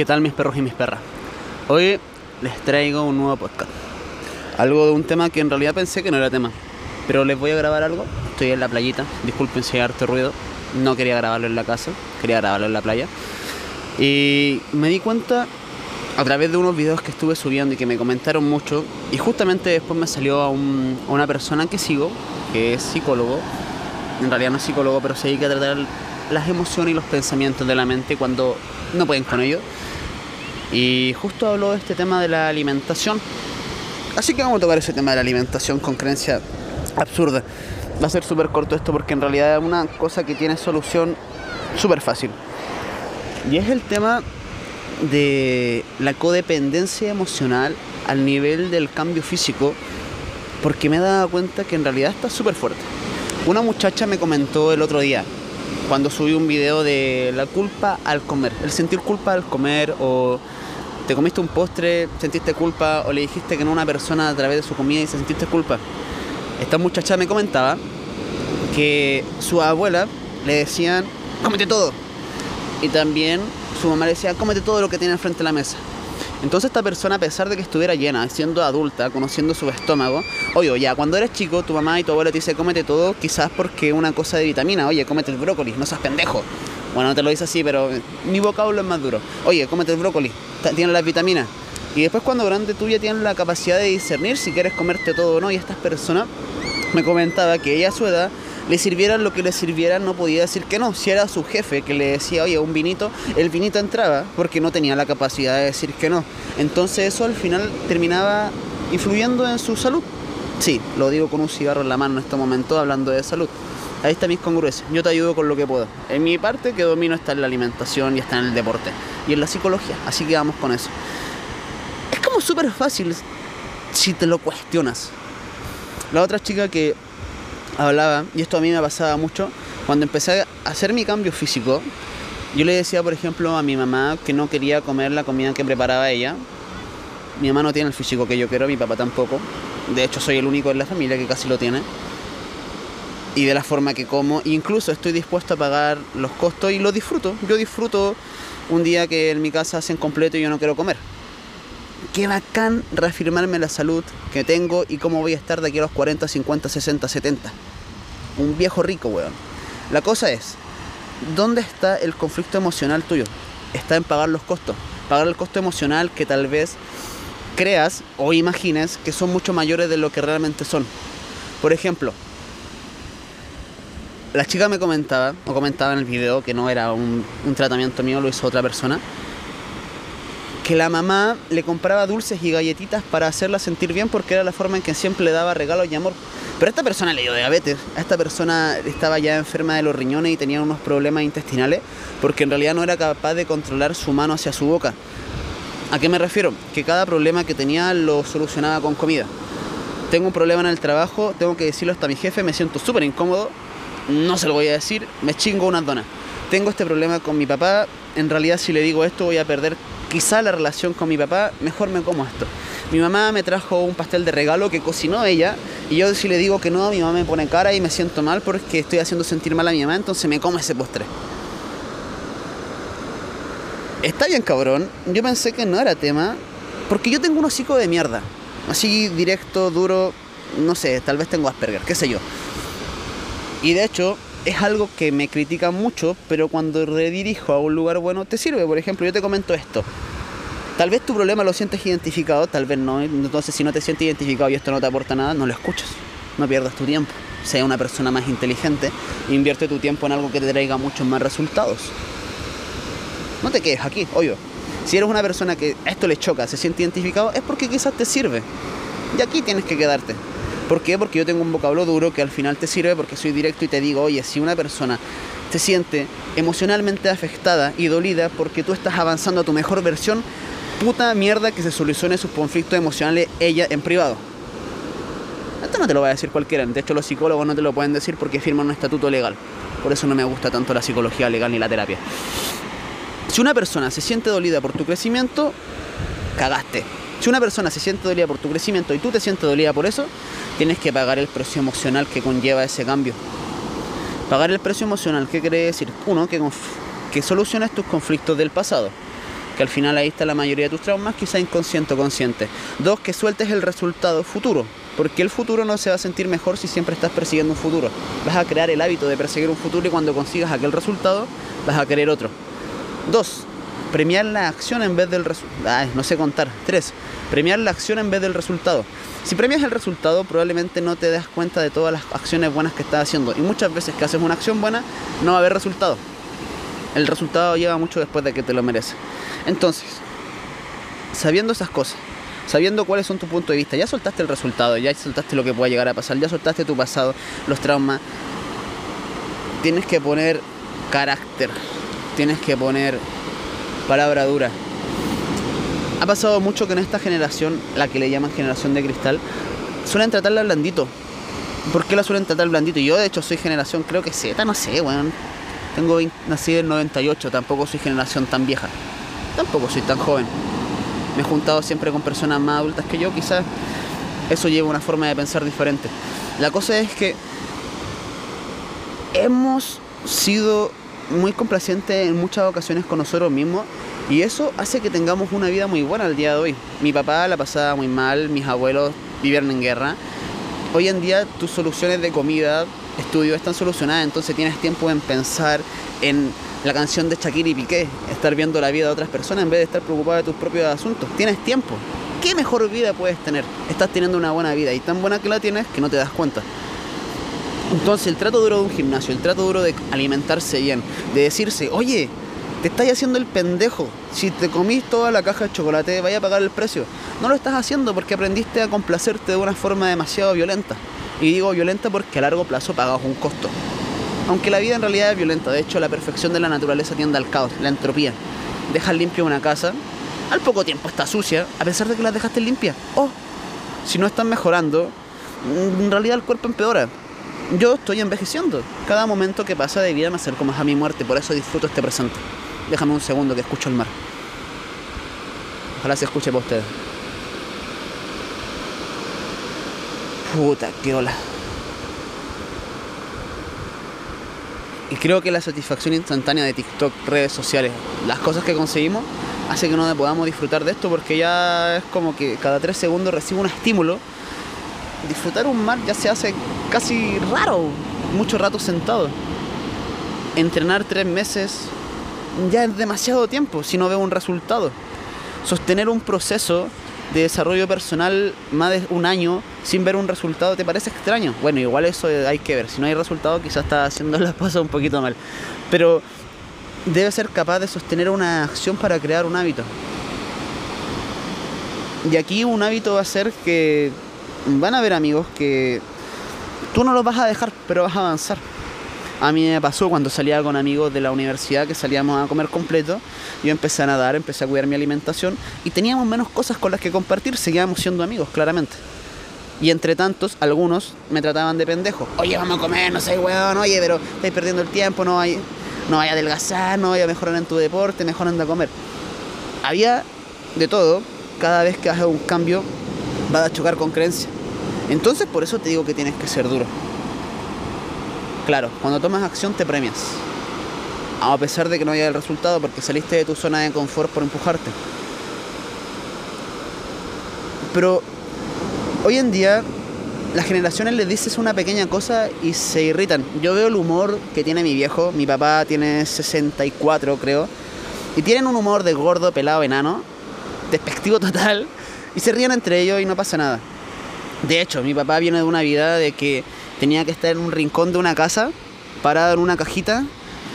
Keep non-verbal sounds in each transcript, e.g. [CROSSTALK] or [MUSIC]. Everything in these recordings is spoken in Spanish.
¿Qué tal mis perros y mis perras? Hoy les traigo un nuevo podcast. Algo de un tema que en realidad pensé que no era tema. Pero les voy a grabar algo. Estoy en la playita. Disculpen si hay harto ruido. No quería grabarlo en la casa. Quería grabarlo en la playa. Y me di cuenta a través de unos videos que estuve subiendo y que me comentaron mucho. Y justamente después me salió a, a una persona que sigo, que es psicólogo. En realidad no es psicólogo, pero se dedica a tratar las emociones y los pensamientos de la mente cuando no pueden con ello. Y justo habló de este tema de la alimentación. Así que vamos a tocar ese tema de la alimentación con creencia absurda. Va a ser súper corto esto porque en realidad es una cosa que tiene solución súper fácil. Y es el tema de la codependencia emocional al nivel del cambio físico, porque me he dado cuenta que en realidad está súper fuerte. Una muchacha me comentó el otro día, cuando subí un video de la culpa al comer, el sentir culpa al comer o te comiste un postre, sentiste culpa o le dijiste que no a una persona a través de su comida y se sentiste culpa. Esta muchacha me comentaba que su abuela le decían, cómete todo. Y también su mamá le decía, cómete todo lo que tiene enfrente de la mesa. Entonces esta persona, a pesar de que estuviera llena, siendo adulta, conociendo su estómago, oye, ya, cuando eres chico, tu mamá y tu abuela te dice, cómete todo, quizás porque una cosa de vitamina, oye, cómete el brócoli, no seas pendejo. Bueno, no te lo dice así, pero mi vocablo es más duro. Oye, cómete el brócoli, tiene las vitaminas. Y después cuando grande tú ya tienes la capacidad de discernir si quieres comerte todo o no. Y estas personas me comentaba que ella a su edad le sirviera lo que le sirviera, no podía decir que no. Si era su jefe que le decía, oye, un vinito, el vinito entraba porque no tenía la capacidad de decir que no. Entonces eso al final terminaba influyendo en su salud. Sí, lo digo con un cigarro en la mano en este momento hablando de salud. Ahí está mis congruencias. Yo te ayudo con lo que puedo. En mi parte que domino está en la alimentación y está en el deporte. Y en la psicología. Así que vamos con eso. Es como súper fácil si te lo cuestionas. La otra chica que hablaba, y esto a mí me pasaba mucho, cuando empecé a hacer mi cambio físico, yo le decía, por ejemplo, a mi mamá que no quería comer la comida que preparaba ella. Mi mamá no tiene el físico que yo quiero, mi papá tampoco. De hecho, soy el único en la familia que casi lo tiene. Y de la forma que como, incluso estoy dispuesto a pagar los costos y lo disfruto. Yo disfruto un día que en mi casa hacen completo y yo no quiero comer qué bacán reafirmarme la salud que tengo y cómo voy a estar de aquí a los 40, 50, 60, 70. Un viejo rico, weón. La cosa es, ¿dónde está el conflicto emocional tuyo? Está en pagar los costos. Pagar el costo emocional que tal vez creas o imagines que son mucho mayores de lo que realmente son. Por ejemplo, la chica me comentaba, o comentaba en el video, que no era un, un tratamiento mío, lo hizo otra persona, que la mamá le compraba dulces y galletitas para hacerla sentir bien porque era la forma en que siempre le daba regalos y amor. Pero esta persona le dio diabetes, esta persona estaba ya enferma de los riñones y tenía unos problemas intestinales porque en realidad no era capaz de controlar su mano hacia su boca. ¿A qué me refiero? Que cada problema que tenía lo solucionaba con comida. Tengo un problema en el trabajo, tengo que decirlo hasta mi jefe, me siento súper incómodo, no se lo voy a decir, me chingo unas donas. Tengo este problema con mi papá, en realidad si le digo esto voy a perder quizá la relación con mi papá, mejor me como esto. Mi mamá me trajo un pastel de regalo que cocinó ella y yo si le digo que no, mi mamá me pone cara y me siento mal porque estoy haciendo sentir mal a mi mamá, entonces me como ese postre. Está bien cabrón, yo pensé que no era tema porque yo tengo un hocico de mierda. Así directo, duro, no sé, tal vez tengo Asperger, qué sé yo. Y de hecho, es algo que me critican mucho, pero cuando redirijo a un lugar bueno te sirve. Por ejemplo, yo te comento esto. Tal vez tu problema lo sientes identificado, tal vez no. Entonces, si no te sientes identificado y esto no te aporta nada, no lo escuchas. No pierdas tu tiempo. Sea una persona más inteligente. Invierte tu tiempo en algo que te traiga muchos más resultados. No te quedes aquí, obvio. Si eres una persona que esto le choca, se siente identificado, es porque quizás te sirve. Y aquí tienes que quedarte. ¿Por qué? Porque yo tengo un vocablo duro que al final te sirve porque soy directo y te digo, oye, si una persona se siente emocionalmente afectada y dolida porque tú estás avanzando a tu mejor versión, puta mierda que se solucione sus conflictos emocionales ella en privado. Esto no te lo va a decir cualquiera, de hecho los psicólogos no te lo pueden decir porque firman un estatuto legal. Por eso no me gusta tanto la psicología legal ni la terapia. Si una persona se siente dolida por tu crecimiento, cagaste. Si una persona se siente dolida por tu crecimiento y tú te sientes dolida por eso, tienes que pagar el precio emocional que conlleva ese cambio. Pagar el precio emocional, ¿qué quiere decir? Uno, que, que soluciones tus conflictos del pasado. que al final ahí está la mayoría de tus traumas, quizá inconsciente o consciente. Dos, que sueltes el resultado futuro, porque el futuro no se va a sentir mejor si siempre estás persiguiendo un futuro. Vas a crear el hábito de perseguir un futuro y cuando consigas aquel resultado, vas a querer otro. Dos, premiar la acción en vez del resultado. No sé contar. Tres, premiar la acción en vez del resultado. Si premias el resultado, probablemente no te das cuenta de todas las acciones buenas que estás haciendo. Y muchas veces que haces una acción buena, no va a haber resultado. El resultado llega mucho después de que te lo mereces. Entonces, sabiendo esas cosas, sabiendo cuáles son tus puntos de vista, ya soltaste el resultado, ya soltaste lo que pueda llegar a pasar, ya soltaste tu pasado, los traumas, tienes que poner carácter, tienes que poner palabra dura. Ha pasado mucho que en esta generación, la que le llaman generación de cristal, suelen tratarla blandito. ¿Por qué la suelen tratar blandito? Yo de hecho soy generación, creo que Z, no sé, weón. Tengo nací en 98, tampoco soy generación tan vieja. Tampoco soy tan joven. Me he juntado siempre con personas más adultas que yo, quizás eso lleva una forma de pensar diferente. La cosa es que hemos sido muy complacientes en muchas ocasiones con nosotros mismos y eso hace que tengamos una vida muy buena al día de hoy. Mi papá la pasaba muy mal, mis abuelos vivieron en guerra. Hoy en día tus soluciones de comida, estudio están solucionadas, entonces tienes tiempo en pensar en la canción de Shakira y Piqué, estar viendo la vida de otras personas en vez de estar preocupado de tus propios asuntos. Tienes tiempo. ¿Qué mejor vida puedes tener? Estás teniendo una buena vida y tan buena que la tienes que no te das cuenta. Entonces el trato duro de un gimnasio, el trato duro de alimentarse bien, de decirse, oye, te estás haciendo el pendejo. Si te comís toda la caja de chocolate, vaya a pagar el precio. No lo estás haciendo porque aprendiste a complacerte de una forma demasiado violenta. Y digo violenta porque a largo plazo pagas un costo. Aunque la vida en realidad es violenta, de hecho la perfección de la naturaleza tiende al caos, la entropía. Dejas limpia una casa, al poco tiempo está sucia, a pesar de que la dejaste limpia. Oh, si no están mejorando, en realidad el cuerpo empeora. Yo estoy envejeciendo. Cada momento que pasa de vida me acerco más a mi muerte, por eso disfruto este presente. Déjame un segundo que escucho el mar. Ojalá se escuche para ustedes. Puta, qué ola. Y creo que la satisfacción instantánea de TikTok, redes sociales, las cosas que conseguimos, hace que no podamos disfrutar de esto porque ya es como que cada tres segundos recibo un estímulo. Disfrutar un mar ya se hace casi raro, mucho rato sentado. Entrenar tres meses ya es demasiado tiempo si no veo un resultado. Sostener un proceso de desarrollo personal más de un año sin ver un resultado te parece extraño. Bueno, igual eso hay que ver. Si no hay resultado, quizás está haciendo [LAUGHS] las cosas un poquito mal. Pero debe ser capaz de sostener una acción para crear un hábito. Y aquí un hábito va a ser que van a haber amigos que tú no los vas a dejar, pero vas a avanzar. A mí me pasó cuando salía con amigos de la universidad que salíamos a comer completo. Yo empecé a nadar, empecé a cuidar mi alimentación y teníamos menos cosas con las que compartir. Seguíamos siendo amigos, claramente. Y entre tantos, algunos me trataban de pendejo. Oye, vamos a comer, no sé, weón, oye, pero estáis perdiendo el tiempo, no hay, no vaya a adelgazar, no vaya a mejorar en tu deporte, mejor anda a comer. Había de todo, cada vez que haces un cambio vas a chocar con creencia. Entonces por eso te digo que tienes que ser duro. Claro, cuando tomas acción te premias. A pesar de que no haya el resultado porque saliste de tu zona de confort por empujarte. Pero hoy en día las generaciones les dices una pequeña cosa y se irritan. Yo veo el humor que tiene mi viejo, mi papá tiene 64 creo, y tienen un humor de gordo, pelado, enano, despectivo total, y se ríen entre ellos y no pasa nada. De hecho, mi papá viene de una vida de que tenía que estar en un rincón de una casa, parado en una cajita,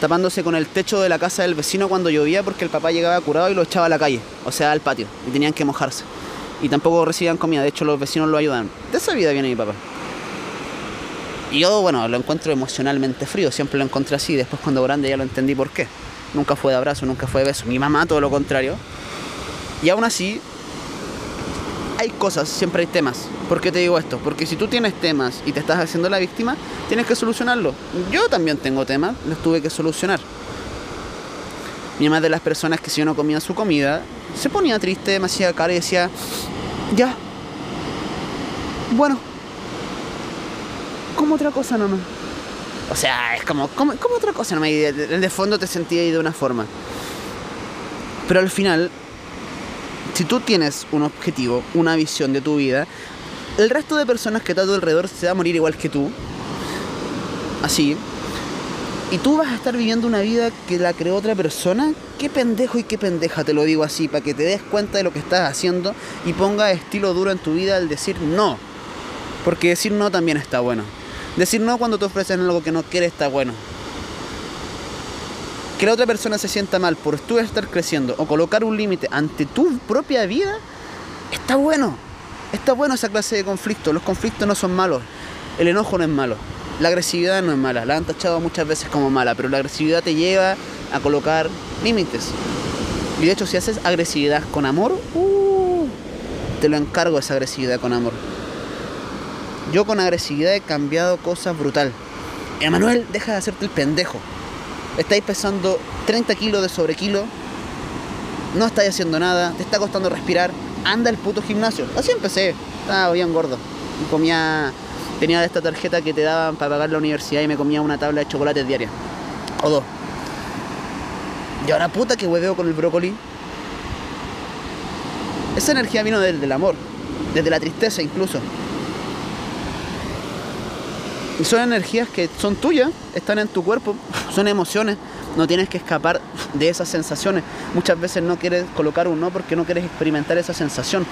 tapándose con el techo de la casa del vecino cuando llovía porque el papá llegaba curado y lo echaba a la calle, o sea, al patio, y tenían que mojarse. Y tampoco recibían comida, de hecho los vecinos lo ayudan. De esa vida viene mi papá. Y yo, bueno, lo encuentro emocionalmente frío, siempre lo encontré así, después cuando grande ya lo entendí por qué. Nunca fue de abrazo, nunca fue de beso. Mi mamá, todo lo contrario. Y aún así, hay cosas, siempre hay temas. ¿Por qué te digo esto? Porque si tú tienes temas y te estás haciendo la víctima, tienes que solucionarlo. Yo también tengo temas, los tuve que solucionar. Mi mamá de las personas que si yo no comía su comida, se ponía triste, me hacía cara y decía, ya, bueno, como otra cosa nomás. O sea, es como, como, como otra cosa nomás. Y de, de fondo te sentía ahí de una forma. Pero al final, si tú tienes un objetivo, una visión de tu vida, el resto de personas que está a tu alrededor se va a morir igual que tú. Así. Y tú vas a estar viviendo una vida que la creó otra persona. Qué pendejo y qué pendeja, te lo digo así, para que te des cuenta de lo que estás haciendo y ponga estilo duro en tu vida al decir no. Porque decir no también está bueno. Decir no cuando te ofrecen algo que no quieres está bueno. Que la otra persona se sienta mal por tú estar creciendo o colocar un límite ante tu propia vida, está bueno. Está bueno esa clase de conflicto. Los conflictos no son malos. El enojo no es malo. La agresividad no es mala. La han tachado muchas veces como mala, pero la agresividad te lleva a colocar límites. Y de hecho, si haces agresividad con amor, uh, te lo encargo esa agresividad con amor. Yo con agresividad he cambiado cosas brutal. Emanuel, deja de hacerte el pendejo. Estáis pesando 30 kilos de sobrekilo. No estáis haciendo nada. Te está costando respirar. Anda el puto gimnasio. Así empecé. Estaba bien gordo. Comía. Tenía esta tarjeta que te daban para pagar la universidad y me comía una tabla de chocolates diaria. O dos. Y ahora puta que hueveo con el brócoli. Esa energía vino desde el amor. Desde la tristeza incluso. Y son energías que son tuyas, están en tu cuerpo, son emociones, no tienes que escapar de esas sensaciones. Muchas veces no quieres colocar un no porque no quieres experimentar esa sensación,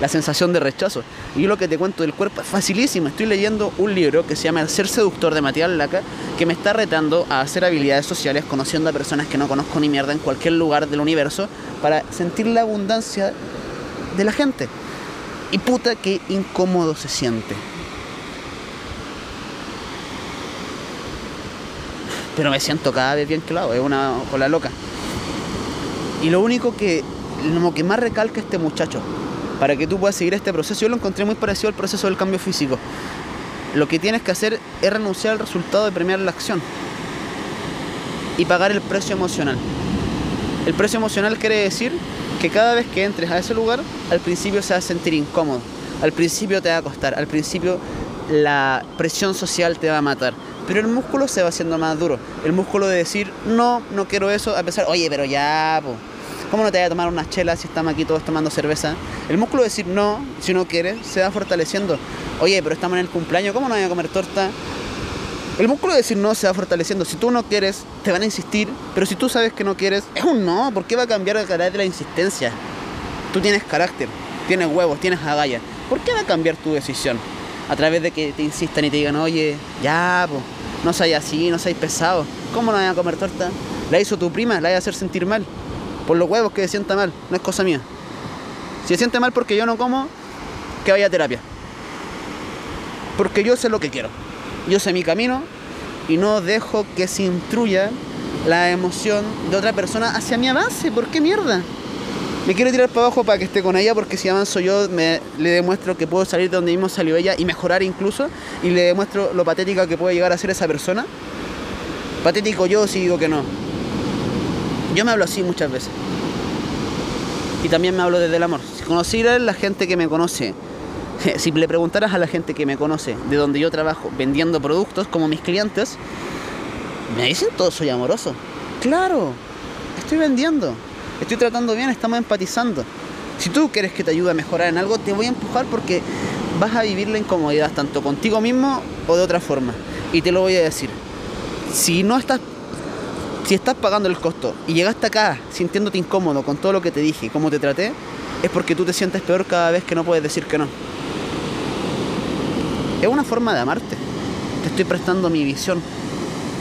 la sensación de rechazo. Y yo lo que te cuento del cuerpo es facilísimo. Estoy leyendo un libro que se llama El ser seductor de Matías Laca, que me está retando a hacer habilidades sociales conociendo a personas que no conozco ni mierda en cualquier lugar del universo para sentir la abundancia de la gente. Y puta que incómodo se siente. Pero me siento cada vez bien claro, es una cola loca. Y lo único que, lo que más recalca este muchacho, para que tú puedas seguir este proceso, yo lo encontré muy parecido al proceso del cambio físico. Lo que tienes que hacer es renunciar al resultado de premiar la acción y pagar el precio emocional. El precio emocional quiere decir que cada vez que entres a ese lugar, al principio se va a sentir incómodo, al principio te va a costar, al principio la presión social te va a matar pero el músculo se va haciendo más duro. El músculo de decir, no, no quiero eso, a pesar, oye, pero ya, ¿cómo no te voy a tomar unas chelas si estamos aquí todos tomando cerveza? El músculo de decir no, si no quieres, se va fortaleciendo. Oye, pero estamos en el cumpleaños, ¿cómo no voy a comer torta? El músculo de decir no se va fortaleciendo. Si tú no quieres, te van a insistir, pero si tú sabes que no quieres, es un no. ¿Por qué va a cambiar el carácter de la insistencia? Tú tienes carácter, tienes huevos, tienes agallas. ¿Por qué va a cambiar tu decisión? A través de que te insistan y te digan, oye, ya, pues, no seas así, no seas pesado. ¿Cómo no vas a comer torta? La hizo tu prima, la vas a hacer sentir mal. Por los huevos que se sienta mal, no es cosa mía. Si se siente mal porque yo no como, que vaya a terapia. Porque yo sé lo que quiero. Yo sé mi camino y no dejo que se intruya la emoción de otra persona hacia mi avance. ¿Por qué mierda? Me quiero tirar para abajo para que esté con ella porque si avanzo yo me, le demuestro que puedo salir de donde mismo salió ella y mejorar incluso y le demuestro lo patética que puede llegar a ser esa persona. Patético yo si digo que no. Yo me hablo así muchas veces. Y también me hablo desde el amor. Si conocieras la gente que me conoce, [LAUGHS] si le preguntaras a la gente que me conoce de donde yo trabajo vendiendo productos como mis clientes, me dicen todo soy amoroso. Claro, estoy vendiendo estoy tratando bien, estamos empatizando. Si tú quieres que te ayude a mejorar en algo, te voy a empujar porque vas a vivir la incomodidad tanto contigo mismo o de otra forma. Y te lo voy a decir. Si no estás si estás pagando el costo y llegaste acá sintiéndote incómodo con todo lo que te dije y cómo te traté, es porque tú te sientes peor cada vez que no puedes decir que no. Es una forma de amarte. Te estoy prestando mi visión.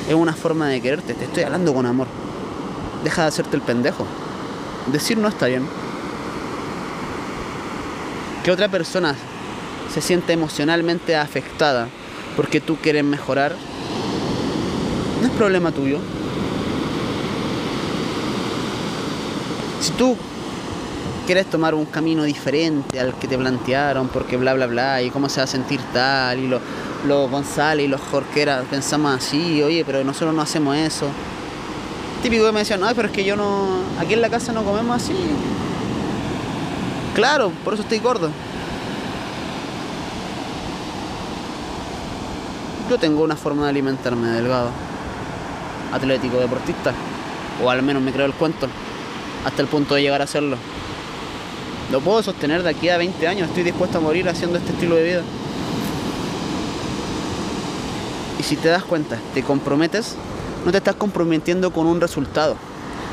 Es una forma de quererte. Te estoy hablando con amor. Deja de hacerte el pendejo decir no está bien. Que otra persona se siente emocionalmente afectada porque tú quieres mejorar, no es problema tuyo. Si tú quieres tomar un camino diferente al que te plantearon, porque bla bla bla, y cómo se va a sentir tal, y los lo González y los Jorqueras pensamos así, oye, pero nosotros no hacemos eso típico que me decían, no, pero es que yo no, aquí en la casa no comemos así. Claro, por eso estoy gordo. Yo tengo una forma de alimentarme delgado, atlético, deportista, o al menos me creo el cuento. hasta el punto de llegar a hacerlo. Lo puedo sostener de aquí a 20 años, estoy dispuesto a morir haciendo este estilo de vida. Y si te das cuenta, te comprometes, no te estás comprometiendo con un resultado.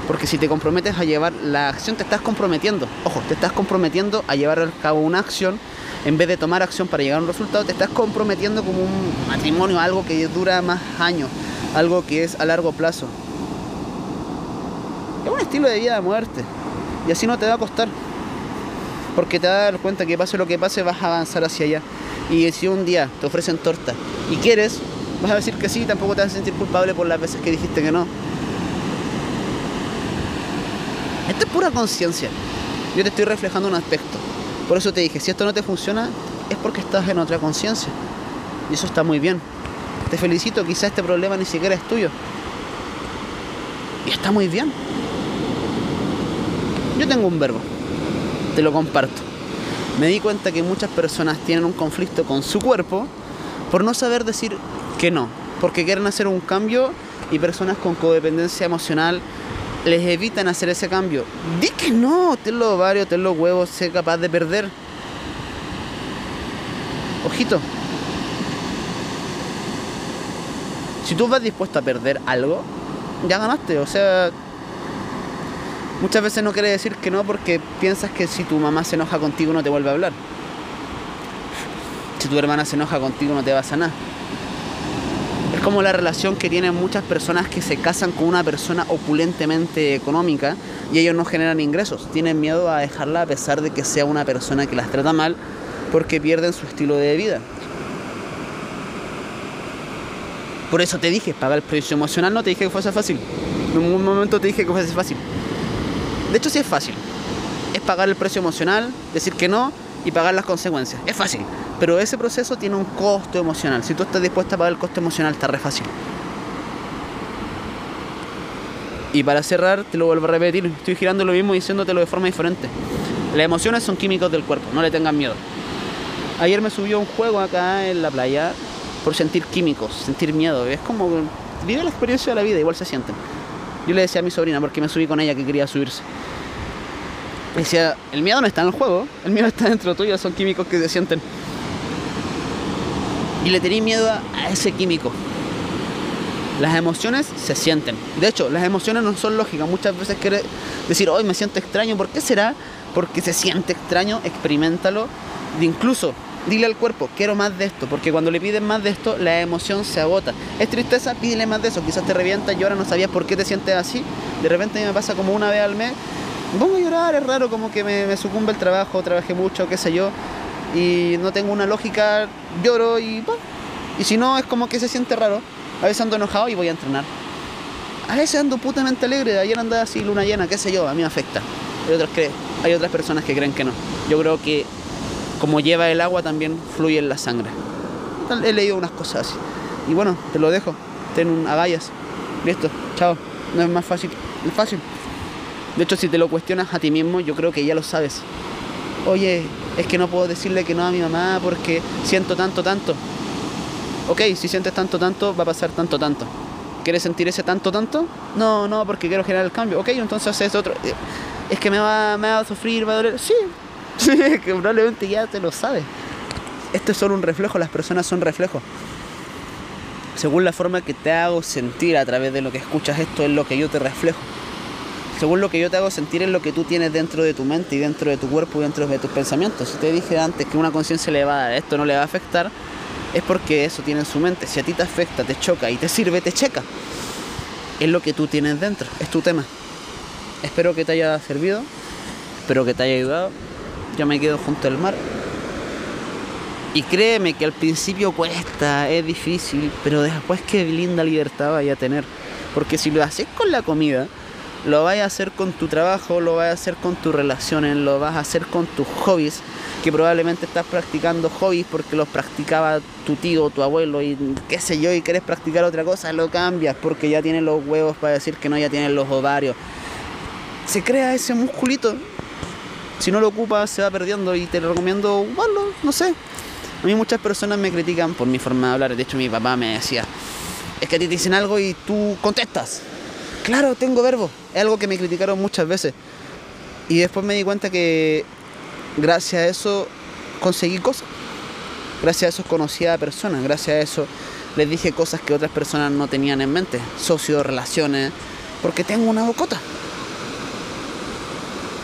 Porque si te comprometes a llevar la acción, te estás comprometiendo. Ojo, te estás comprometiendo a llevar a cabo una acción. En vez de tomar acción para llegar a un resultado, te estás comprometiendo como un matrimonio, algo que dura más años, algo que es a largo plazo. Es un estilo de vida de muerte. Y así no te va a costar porque te vas a dar cuenta que pase lo que pase vas a avanzar hacia allá. Y si un día te ofrecen torta y quieres, vas a decir que sí, tampoco te vas a sentir culpable por las veces que dijiste que no. Esto es pura conciencia. Yo te estoy reflejando un aspecto. Por eso te dije, si esto no te funciona, es porque estás en otra conciencia. Y eso está muy bien. Te felicito, quizá este problema ni siquiera es tuyo. Y está muy bien. Yo tengo un verbo te lo comparto. Me di cuenta que muchas personas tienen un conflicto con su cuerpo por no saber decir que no, porque quieren hacer un cambio y personas con codependencia emocional les evitan hacer ese cambio. Di que no, ten los ovarios, ten los huevos, sé capaz de perder. Ojito. Si tú vas dispuesto a perder algo, ya ganaste. O sea, Muchas veces no quiere decir que no porque piensas que si tu mamá se enoja contigo no te vuelve a hablar. Si tu hermana se enoja contigo no te va a sanar. Como la relación que tienen muchas personas que se casan con una persona opulentemente económica y ellos no generan ingresos. Tienen miedo a dejarla a pesar de que sea una persona que las trata mal porque pierden su estilo de vida. Por eso te dije, pagar el precio emocional, no te dije que fuese fácil. En ningún momento te dije que fuese fácil. De hecho, sí es fácil. Es pagar el precio emocional, decir que no y pagar las consecuencias. Es fácil. Pero ese proceso tiene un costo emocional. Si tú estás dispuesta a pagar el costo emocional, está re fácil. Y para cerrar, te lo vuelvo a repetir, estoy girando lo mismo diciéndotelo de forma diferente. Las emociones son químicos del cuerpo, no le tengan miedo. Ayer me subió un juego acá en la playa por sentir químicos, sentir miedo. Es como vive la experiencia de la vida, igual se sienten. Yo le decía a mi sobrina, porque me subí con ella que quería subirse. Decía, el miedo no está en el juego, el miedo está dentro tuyo, son químicos que se sienten. Y le tenía miedo a, ese químico. Las emociones se sienten. De hecho, las emociones no son lógicas. Muchas veces quiere decir, hoy me siento extraño. ¿Por qué será? Porque se siente extraño, experimentalo. De incluso dile al cuerpo, quiero más de esto, porque cuando le pides más de esto, la emoción se agota. Es tristeza, pídele más de eso, quizás te revienta y ahora no sabías por qué te sientes así. De repente a mí me pasa como una vez al mes, pongo a llorar, es raro, como que me, sucumbe el trabajo, trabajé mucho, qué sé yo, y no tengo una lógica, lloro y Y si no, es como que se siente raro. A veces ando enojado y voy a entrenar. A veces ando putamente alegre, ayer andaba así luna llena, qué sé yo, a mí me afecta. Hay otras, que, hay otras personas que creen que no. Yo creo que como lleva el agua también fluye en la sangre. He leído unas cosas así. Y bueno, te lo dejo. Ten agallas. Listo, chao. No es más fácil. Es fácil. De hecho, si te lo cuestionas a ti mismo, yo creo que ya lo sabes. Oye, es que no puedo decirle que no a mi mamá porque siento tanto, tanto. Ok, si sientes tanto, tanto, va a pasar tanto, tanto. ¿Quieres sentir ese tanto, tanto? No, no, porque quiero generar el cambio. Ok, entonces haces otro. Eh, es que me va, me va a sufrir, va a doler. Sí, [LAUGHS] que probablemente ya te lo sabes. Esto es solo un reflejo, las personas son reflejos. Según la forma que te hago sentir a través de lo que escuchas, esto es lo que yo te reflejo. Según lo que yo te hago sentir es lo que tú tienes dentro de tu mente y dentro de tu cuerpo y dentro de tus pensamientos. Si te dije antes que una conciencia elevada esto no le va a afectar, es porque eso tiene en su mente. Si a ti te afecta, te choca y te sirve, te checa. Es lo que tú tienes dentro, es tu tema. Espero que te haya servido, espero que te haya ayudado yo me quedo junto al mar. Y créeme que al principio cuesta, es difícil, pero después qué linda libertad vaya a tener. Porque si lo haces con la comida, lo vas a hacer con tu trabajo, lo vas a hacer con tus relaciones, lo vas a hacer con tus hobbies, que probablemente estás practicando hobbies porque los practicaba tu tío, tu abuelo y qué sé yo, y quieres practicar otra cosa, lo cambias porque ya tienes los huevos para decir que no, ya tienes los ovarios. Se crea ese musculito si no lo ocupas se va perdiendo y te recomiendo ocuparlo, no sé. A mí muchas personas me critican por mi forma de hablar, de hecho mi papá me decía, es que a ti te dicen algo y tú contestas. Claro, tengo verbo, es algo que me criticaron muchas veces. Y después me di cuenta que gracias a eso conseguí cosas. Gracias a eso conocí a personas. Gracias a eso les dije cosas que otras personas no tenían en mente. Socios, relaciones. Porque tengo una bocota.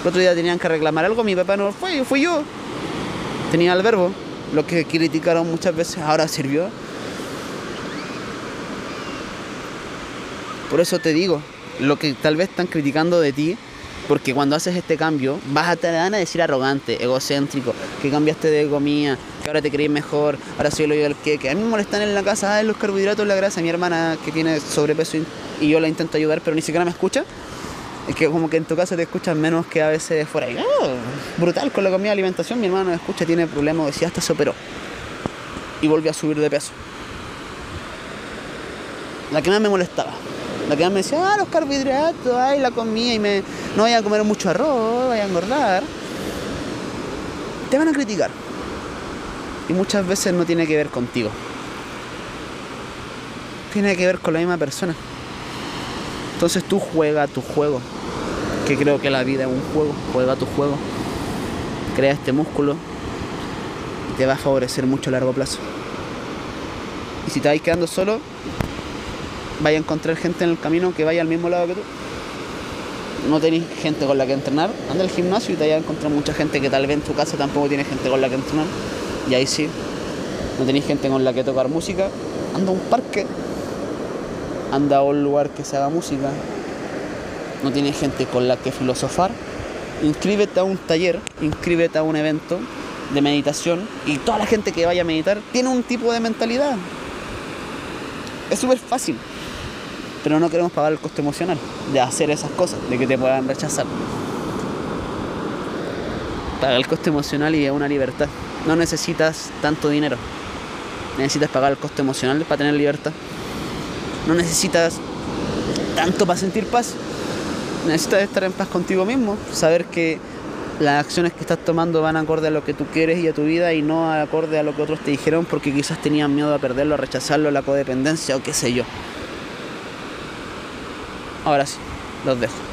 El otro día tenían que reclamar algo, mi papá no fue, fui yo. Tenía el verbo. Lo que criticaron muchas veces ahora sirvió. Por eso te digo, lo que tal vez están criticando de ti, porque cuando haces este cambio, vas a te van a decir arrogante, egocéntrico, que cambiaste de comida, que ahora te crees mejor, ahora soy lo del que, que a mí me molestan en la casa, ah, los carbohidratos, la grasa, mi hermana que tiene sobrepeso y yo la intento ayudar, pero ni siquiera me escucha. Es que como que en tu casa te escuchan menos que a veces fuera. Oh, brutal con la comida alimentación, mi hermano me escucha, tiene problemas, decía hasta se operó. Y volvió a subir de peso. La que más me molestaba. La que me decía, ah, los carbohidratos, ay, la comida y me. No vaya a comer mucho arroz, vaya a engordar. Te van a criticar. Y muchas veces no tiene que ver contigo. Tiene que ver con la misma persona. Entonces tú juega tu juego. Que creo que la vida es un juego. Juega tu juego. Crea este músculo. Y te va a favorecer mucho a largo plazo. Y si te vais quedando solo, vaya a encontrar gente en el camino que vaya al mismo lado que tú. No tenéis gente con la que entrenar, anda al gimnasio y te vayas a encontrar mucha gente que tal vez en tu casa tampoco tiene gente con la que entrenar. Y ahí sí, no tenéis gente con la que tocar música, anda a un parque, anda a un lugar que se haga música, no tienes gente con la que filosofar, inscríbete a un taller, inscríbete a un evento de meditación y toda la gente que vaya a meditar tiene un tipo de mentalidad. Es súper fácil, pero no queremos pagar el coste emocional de hacer esas cosas, de que te puedan rechazar. Pagar el coste emocional y es una libertad. No necesitas tanto dinero. Necesitas pagar el coste emocional para tener libertad. No necesitas tanto para sentir paz. Necesitas estar en paz contigo mismo, saber que las acciones que estás tomando van acorde a lo que tú quieres y a tu vida y no acorde a lo que otros te dijeron porque quizás tenían miedo a perderlo, a rechazarlo, la codependencia o qué sé yo. Ahora sí, los dejo.